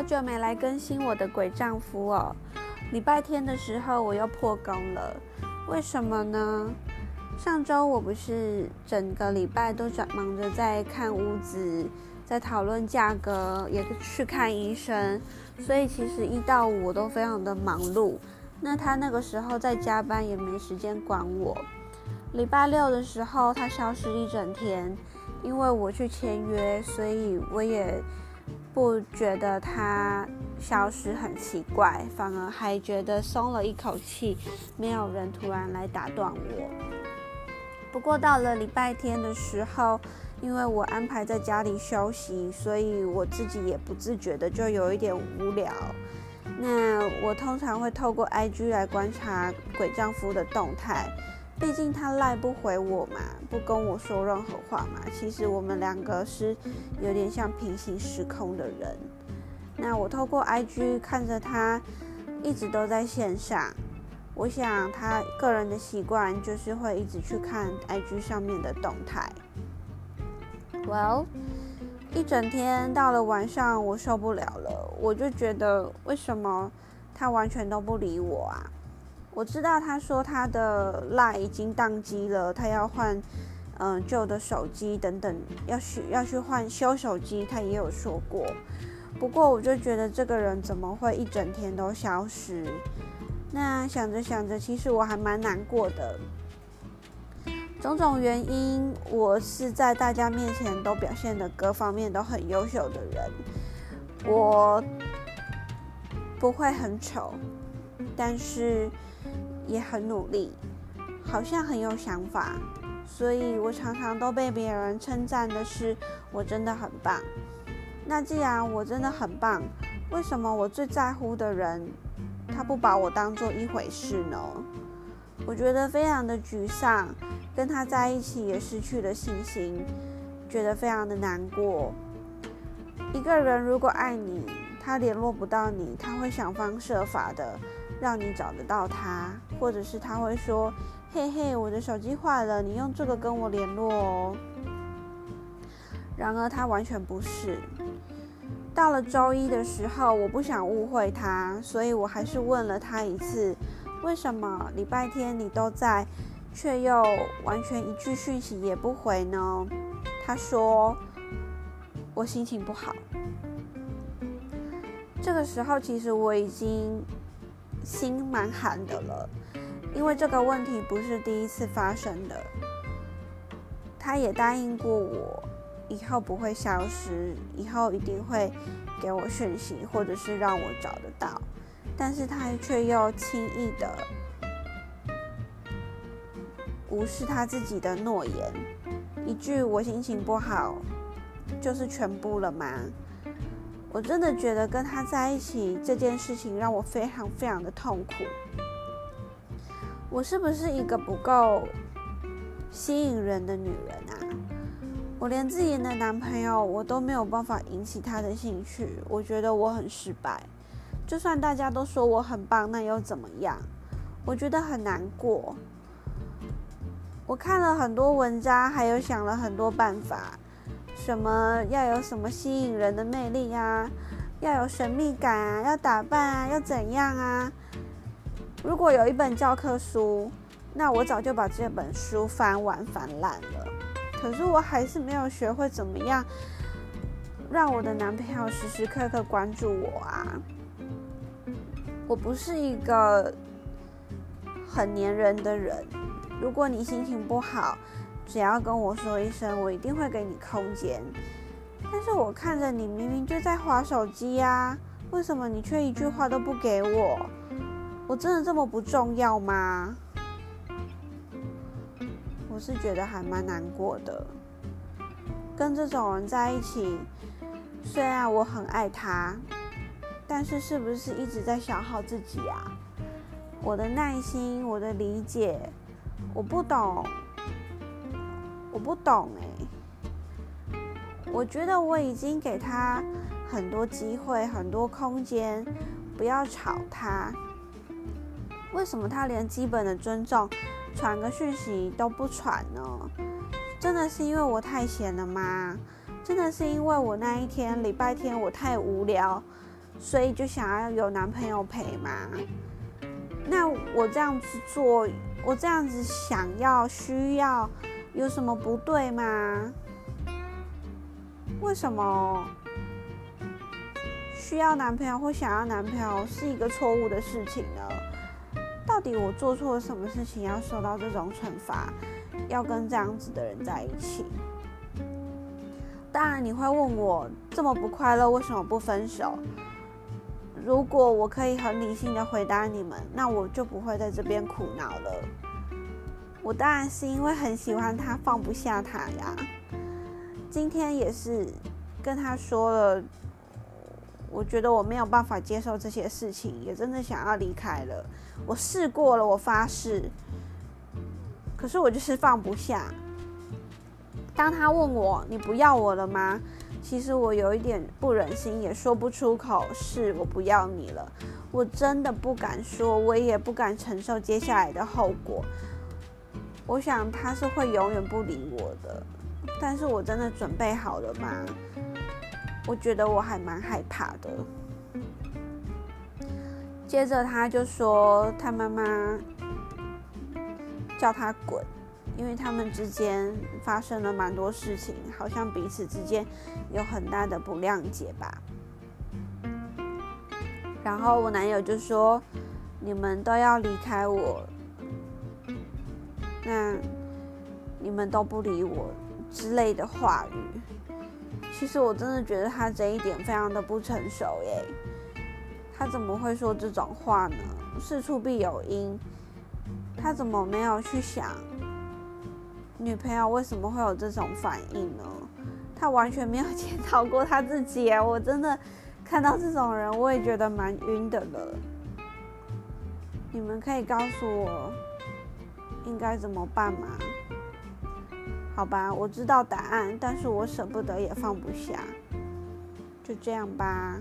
好久没来更新我的鬼丈夫哦。礼拜天的时候我又破功了，为什么呢？上周我不是整个礼拜都在忙着在看屋子，在讨论价格，也去看医生，所以其实一到五我都非常的忙碌。那他那个时候在加班，也没时间管我。礼拜六的时候他消失一整天，因为我去签约，所以我也。不觉得他消失很奇怪，反而还觉得松了一口气，没有人突然来打断我。不过到了礼拜天的时候，因为我安排在家里休息，所以我自己也不自觉的就有一点无聊。那我通常会透过 IG 来观察鬼丈夫的动态。毕竟他赖不回我嘛，不跟我说任何话嘛。其实我们两个是有点像平行时空的人。那我透过 IG 看着他一直都在线上，我想他个人的习惯就是会一直去看 IG 上面的动态。Well，一整天到了晚上我受不了了，我就觉得为什么他完全都不理我啊？我知道他说他的 line 已经宕机了，他要换嗯旧的手机等等，要去要去换修手机，他也有说过。不过我就觉得这个人怎么会一整天都消失？那想着想着，其实我还蛮难过的。种种原因，我是在大家面前都表现的各方面都很优秀的人，我不会很丑，但是。也很努力，好像很有想法，所以我常常都被别人称赞的是我真的很棒。那既然我真的很棒，为什么我最在乎的人他不把我当做一回事呢？我觉得非常的沮丧，跟他在一起也失去了信心，觉得非常的难过。一个人如果爱你，他联络不到你，他会想方设法的。让你找得到他，或者是他会说：“嘿嘿，我的手机坏了，你用这个跟我联络哦。”然而他完全不是。到了周一的时候，我不想误会他，所以我还是问了他一次：“为什么礼拜天你都在，却又完全一句讯息也不回呢？”他说：“我心情不好。”这个时候，其实我已经。心蛮寒的了，因为这个问题不是第一次发生的。他也答应过我，以后不会消失，以后一定会给我讯息，或者是让我找得到。但是他却又轻易的无视他自己的诺言，一句“我心情不好”就是全部了吗？我真的觉得跟他在一起这件事情让我非常非常的痛苦。我是不是一个不够吸引人的女人啊？我连自己的男朋友我都没有办法引起他的兴趣，我觉得我很失败。就算大家都说我很棒，那又怎么样？我觉得很难过。我看了很多文章，还有想了很多办法。什么要有什么吸引人的魅力啊？要有神秘感啊？要打扮啊？要怎样啊？如果有一本教科书，那我早就把这本书翻完翻烂了。可是我还是没有学会怎么样让我的男朋友时时刻刻关注我啊！我不是一个很粘人的人。如果你心情不好，只要跟我说一声，我一定会给你空间。但是我看着你明明就在划手机呀，为什么你却一句话都不给我？我真的这么不重要吗？我是觉得还蛮难过的。跟这种人在一起，虽然我很爱他，但是是不是一直在消耗自己啊？我的耐心，我的理解，我不懂。我不懂哎，我觉得我已经给他很多机会，很多空间，不要吵他。为什么他连基本的尊重，传个讯息都不传呢？真的是因为我太闲了吗？真的是因为我那一天礼拜天我太无聊，所以就想要有男朋友陪吗？那我这样子做，我这样子想要需要，有什么不对吗？为什么需要男朋友或想要男朋友是一个错误的事情呢？到底我做错了什么事情要受到这种惩罚，要跟这样子的人在一起？当然你会问我，这么不快乐为什么不分手？如果我可以很理性的回答你们，那我就不会在这边苦恼了。我当然是因为很喜欢他，放不下他呀。今天也是跟他说了，我觉得我没有办法接受这些事情，也真的想要离开了。我试过了，我发誓，可是我就是放不下。当他问我你不要我了吗？其实我有一点不忍心，也说不出口，是我不要你了。我真的不敢说，我也不敢承受接下来的后果。我想他是会永远不理我的，但是我真的准备好了吗？我觉得我还蛮害怕的。接着他就说，他妈妈叫他滚。因为他们之间发生了蛮多事情，好像彼此之间有很大的不谅解吧。然后我男友就说：“你们都要离开我，那你们都不理我之类的话语。”其实我真的觉得他这一点非常的不成熟耶。他怎么会说这种话呢？事出必有因，他怎么没有去想？女朋友为什么会有这种反应呢？他完全没有检讨过他自己我真的看到这种人，我也觉得蛮晕的了。你们可以告诉我应该怎么办嘛？好吧，我知道答案，但是我舍不得也放不下，就这样吧。